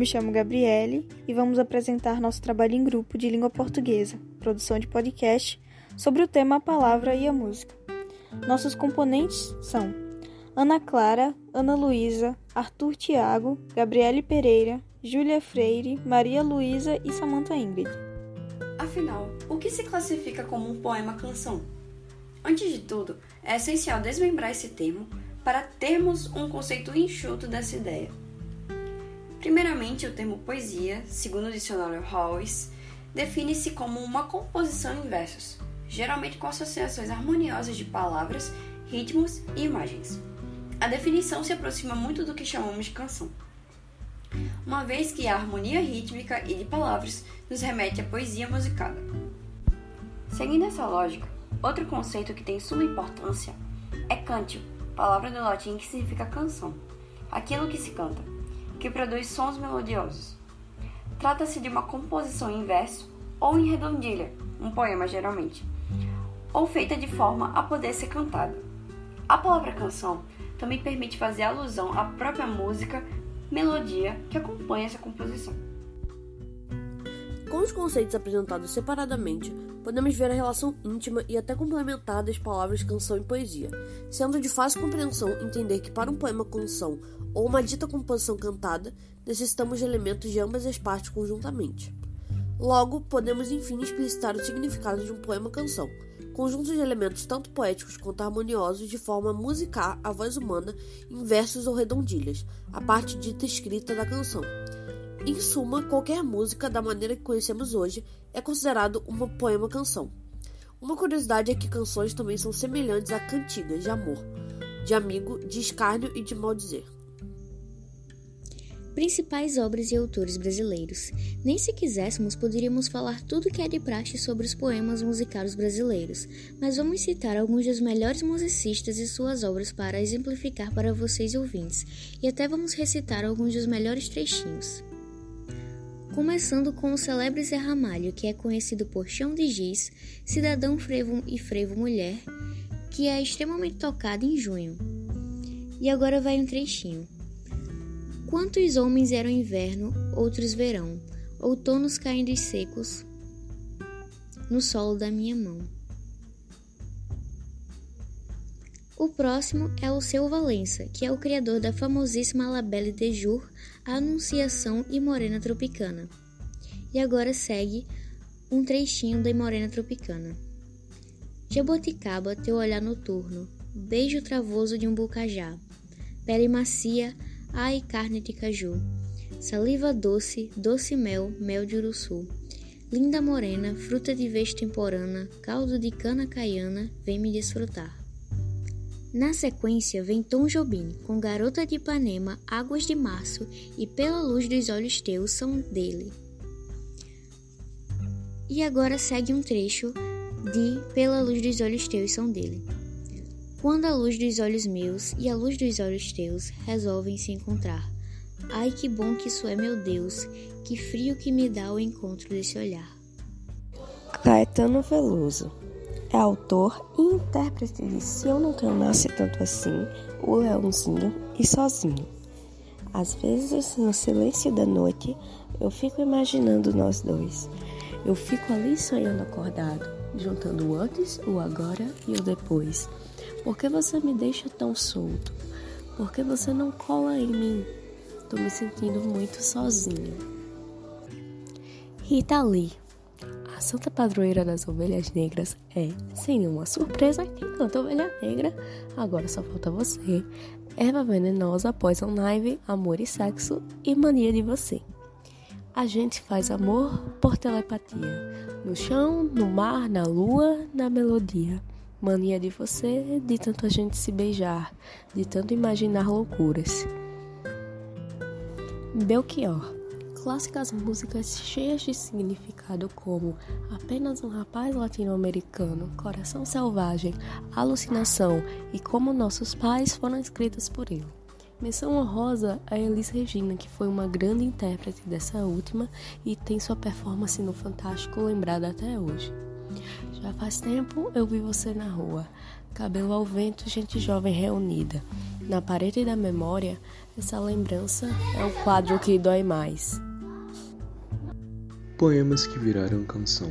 me chamo Gabriele e vamos apresentar nosso trabalho em grupo de língua portuguesa, produção de podcast, sobre o tema a palavra e a música. Nossos componentes são Ana Clara, Ana Luísa, Arthur Tiago, Gabriele Pereira, Júlia Freire, Maria Luísa e Samantha Ingrid. Afinal, o que se classifica como um poema-canção? Antes de tudo, é essencial desmembrar esse termo para termos um conceito enxuto dessa ideia. Primeiramente, o termo poesia, segundo o dicionário Hawes, define-se como uma composição em versos, geralmente com associações harmoniosas de palavras, ritmos e imagens. A definição se aproxima muito do que chamamos de canção, uma vez que a harmonia rítmica e de palavras nos remete à poesia musicada. Seguindo essa lógica, outro conceito que tem suma importância é cantio, palavra do latim que significa canção, aquilo que se canta, que produz sons melodiosos. Trata-se de uma composição em verso ou em redondilha, um poema geralmente, ou feita de forma a poder ser cantada. A palavra canção também permite fazer alusão à própria música, melodia que acompanha essa composição. Com os conceitos apresentados separadamente, podemos ver a relação íntima e até complementar das palavras canção e poesia, sendo de fácil compreensão entender que para um poema canção ou uma dita composição cantada, necessitamos de elementos de ambas as partes conjuntamente. Logo, podemos enfim explicitar o significado de um poema-canção, conjunto de elementos tanto poéticos quanto harmoniosos de forma a musicar a voz humana em versos ou redondilhas, a parte dita escrita da canção. Em suma, qualquer música da maneira que conhecemos hoje é considerado uma poema-canção. Uma curiosidade é que canções também são semelhantes a cantigas de amor, de amigo, de escárnio e de maldizer. Principais obras e autores brasileiros. Nem se quiséssemos, poderíamos falar tudo que é de praxe sobre os poemas musicais brasileiros, mas vamos citar alguns dos melhores musicistas e suas obras para exemplificar para vocês ouvintes, e até vamos recitar alguns dos melhores trechinhos. Começando com o celebre Zé Ramalho, que é conhecido por Chão de Giz, Cidadão Frevo e Frevo Mulher, que é extremamente tocado em junho. E agora vai um trechinho. Quantos homens eram inverno, outros verão, outonos caindo secos no solo da minha mão. O próximo é o seu Valença, que é o criador da famosíssima La Belle de Jour, a Anunciação e Morena Tropicana. E agora segue um trechinho da Morena Tropicana. Jaboticaba, teu olhar noturno, beijo travoso de um bucajá, pele macia, ai carne de caju, saliva doce, doce mel, mel de uruçu. Linda morena, fruta de vez temporana, caldo de cana caiana, vem me desfrutar. Na sequência vem Tom Jobim, com Garota de Ipanema, Águas de Março e Pela Luz dos Olhos Teus são dele. E agora segue um trecho de Pela Luz dos Olhos Teus são dele. Quando a luz dos olhos meus e a luz dos olhos teus resolvem se encontrar. Ai, que bom que isso é, meu Deus, que frio que me dá o encontro desse olhar. Caetano Veloso é autor e intérprete de Se Eu Não Te Amasse Tanto Assim, O Leãozinho e Sozinho. Às vezes, no silêncio da noite, eu fico imaginando nós dois. Eu fico ali sonhando acordado, juntando o antes, o agora e o depois. Por que você me deixa tão solto? Por que você não cola em mim? Tô me sentindo muito sozinha. Rita Lee. A santa padroeira das ovelhas negras é, sem nenhuma surpresa, quem canta Ovelha Negra. Agora só falta você. Erva venenosa, poison ivy, amor e sexo e mania de você. A gente faz amor por telepatia. No chão, no mar, na lua, na melodia. Mania de você, de tanto a gente se beijar, de tanto imaginar loucuras. Belchior. Clássicas músicas cheias de significado como Apenas um rapaz latino-americano, Coração selvagem, Alucinação e Como nossos pais foram escritas por ele. Menção honrosa a Elis Regina, que foi uma grande intérprete dessa última e tem sua performance no Fantástico lembrada até hoje. Já faz tempo eu vi você na rua. cabelo ao vento, gente jovem reunida. Na parede da memória, essa lembrança é o quadro que dói mais. Poemas que viraram canção.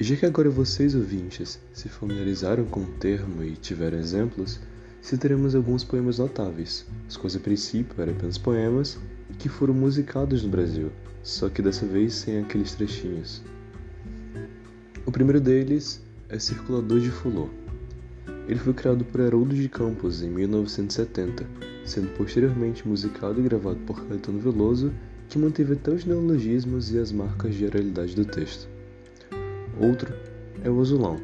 Já que agora vocês ouvintes se familiarizaram com o termo e tiveram exemplos, citaremos alguns poemas notáveis, os quais a princípio eram apenas poemas e que foram musicados no Brasil, só que dessa vez sem aqueles trechinhos. O primeiro deles é Circulador de Fulô. Ele foi criado por Haroldo de Campos em 1970, sendo posteriormente musicado e gravado por Caetano Veloso, que manteve até os neologismos e as marcas de oralidade do texto. Outro é O Azulão,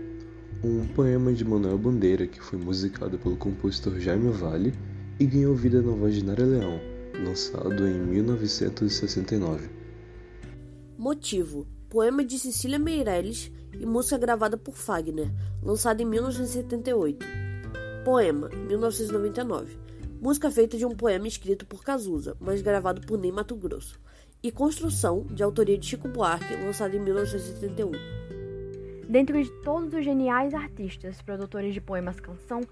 um poema de Manuel Bandeira que foi musicado pelo compositor Jaime Vale e ganhou vida na voz de Nara Leão, lançado em 1969. Motivo: poema de Cecília Meirelles e música gravada por Fagner, lançada em 1978. Poema, 1999. Música feita de um poema escrito por Cazuza, mas gravado por Ney Mato Grosso. E Construção, de autoria de Chico Buarque, lançada em 1971. Dentre de todos os geniais artistas produtores de poemas canção,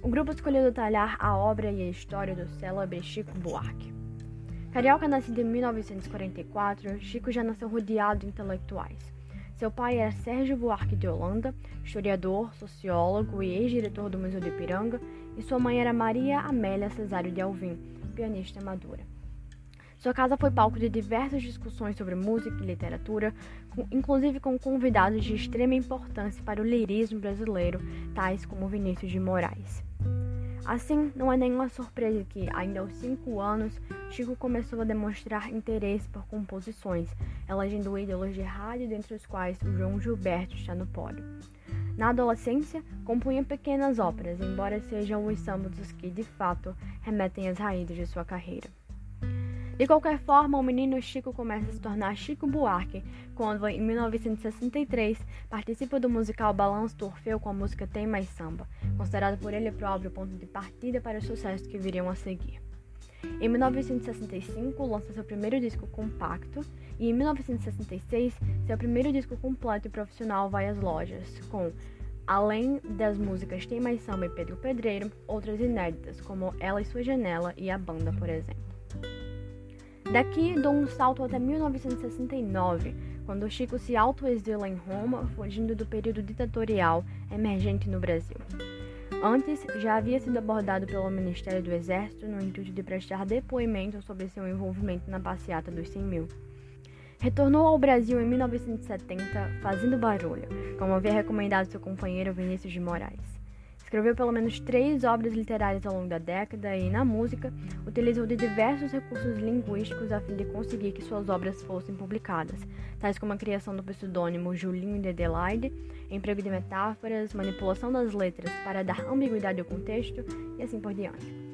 o grupo escolheu detalhar a obra e a história do célebre Chico Buarque. Carioca nascido em 1944, Chico já nasceu rodeado de intelectuais. Seu pai era Sérgio Buarque de Holanda, historiador, sociólogo e ex-diretor do Museu de Ipiranga, e sua mãe era Maria Amélia Cesário de Alvim, pianista madura. Sua casa foi palco de diversas discussões sobre música e literatura, inclusive com convidados de extrema importância para o lirismo brasileiro, tais como Vinícius de Moraes. Assim, não é nenhuma surpresa que, ainda aos cinco anos, Chico começou a demonstrar interesse por composições, elegendo ídolos de rádio, dentre os quais o João Gilberto está no pódio. Na adolescência, compunha pequenas óperas, embora sejam os sambas que, de fato, remetem às raízes de sua carreira. De qualquer forma, o menino Chico começa a se tornar Chico Buarque quando, em 1963, participa do musical Balanço do Orfeu com a música Tem Mais Samba, considerado por ele próprio ponto de partida para os sucessos que viriam a seguir. Em 1965, lança seu primeiro disco compacto e, em 1966, seu primeiro disco completo e profissional vai às lojas, com Além das músicas Tem Mais Samba e Pedro Pedreiro, outras inéditas, como Ela e Sua Janela e A Banda, por exemplo. Daqui dou um salto até 1969, quando Chico se autoexila em Roma, fugindo do período ditatorial emergente no Brasil. Antes, já havia sido abordado pelo Ministério do Exército no intuito de prestar depoimento sobre seu envolvimento na passeata dos 100 mil. Retornou ao Brasil em 1970, fazendo barulho, como havia recomendado seu companheiro Vinícius de Moraes. Escreveu pelo menos três obras literárias ao longo da década e, na música, utilizou de diversos recursos linguísticos a fim de conseguir que suas obras fossem publicadas, tais como a criação do pseudônimo Julinho de Adelaide, emprego de metáforas, manipulação das letras para dar ambiguidade ao contexto e assim por diante.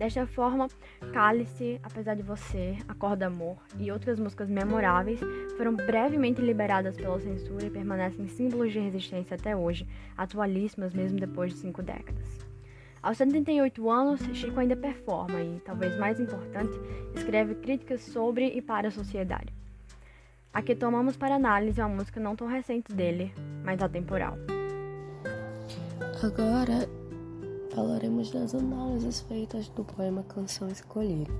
Desta forma, Cálice, Apesar de Você, Acorda Amor e outras músicas memoráveis foram brevemente liberadas pela censura e permanecem símbolos de resistência até hoje, atualíssimas mesmo depois de cinco décadas. Aos 78 anos, Chico ainda performa e, talvez mais importante, escreve críticas sobre e para a sociedade. Aqui tomamos para análise uma música não tão recente dele, mas atemporal. Agora falaremos das análises feitas do poema Canção Escolhida.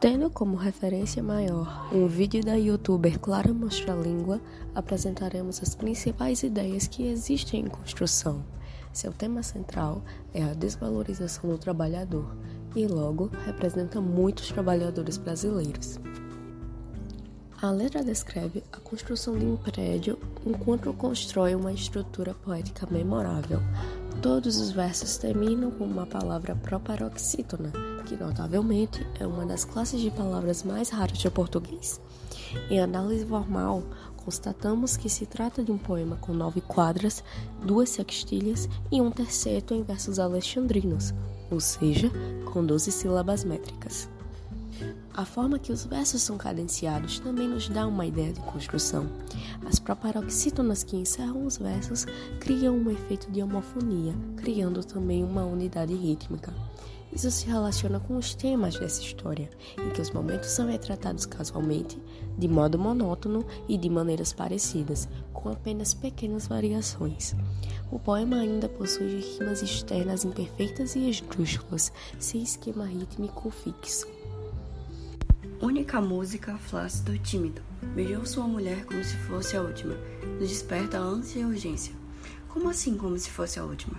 Tendo como referência maior um vídeo da youtuber Clara Mostra Língua, apresentaremos as principais ideias que existem em construção. Seu tema central é a desvalorização do trabalhador e, logo, representa muitos trabalhadores brasileiros. A letra descreve a construção de um prédio enquanto constrói uma estrutura poética memorável, Todos os versos terminam com uma palavra proparoxítona, que notavelmente é uma das classes de palavras mais raras de português. Em análise formal, constatamos que se trata de um poema com nove quadras, duas sextilhas e um terceto em versos alexandrinos, ou seja, com doze sílabas métricas. A forma que os versos são cadenciados também nos dá uma ideia de construção. As proparoxítonas que encerram os versos criam um efeito de homofonia, criando também uma unidade rítmica. Isso se relaciona com os temas dessa história, em que os momentos são retratados casualmente, de modo monótono e de maneiras parecidas, com apenas pequenas variações. O poema ainda possui rimas externas imperfeitas e esdrúxulas, sem esquema rítmico fixo. Única música, flácido, tímido. Beijou sua mulher como se fosse a última. Nos desperta a ânsia e urgência. Como assim, como se fosse a última?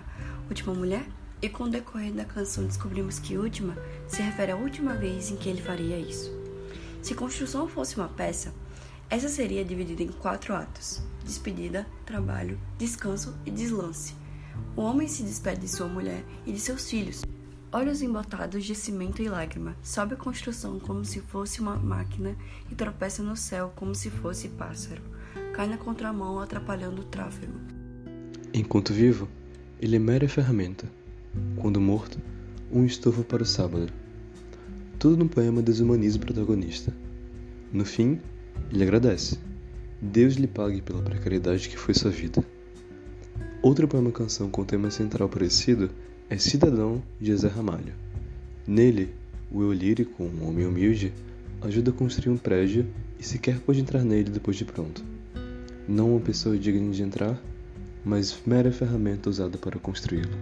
Última mulher? E com o decorrer da canção descobrimos que última se refere à última vez em que ele faria isso. Se construção fosse uma peça, essa seria dividida em quatro atos: despedida, trabalho, descanso e deslance. O homem se despede de sua mulher e de seus filhos. Olhos embotados de cimento e lágrima, sobe a construção como se fosse uma máquina e tropeça no céu como se fosse pássaro. Cai na contramão atrapalhando o tráfego. Enquanto vivo, ele é mera ferramenta quando morto, um estofo para o sábado. Tudo no poema desumaniza o protagonista. No fim, ele agradece. Deus lhe pague pela precariedade que foi sua vida. Outro poema-canção com tema central parecido é Cidadão de Zé Ramalho. Nele, o eu lírico, um homem humilde, ajuda a construir um prédio e sequer pode entrar nele depois de pronto. Não uma pessoa digna de entrar, mas mera ferramenta usada para construí-lo.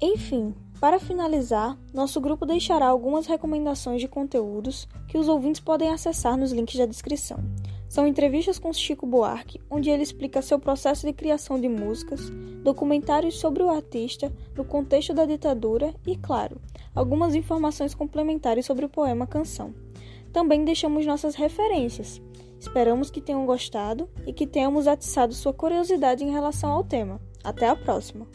Enfim, para finalizar, nosso grupo deixará algumas recomendações de conteúdos que os ouvintes podem acessar nos links da descrição. São entrevistas com Chico Buarque, onde ele explica seu processo de criação de músicas, documentários sobre o artista no contexto da ditadura e, claro, algumas informações complementares sobre o poema Canção. Também deixamos nossas referências. Esperamos que tenham gostado e que tenhamos atiçado sua curiosidade em relação ao tema. Até a próxima!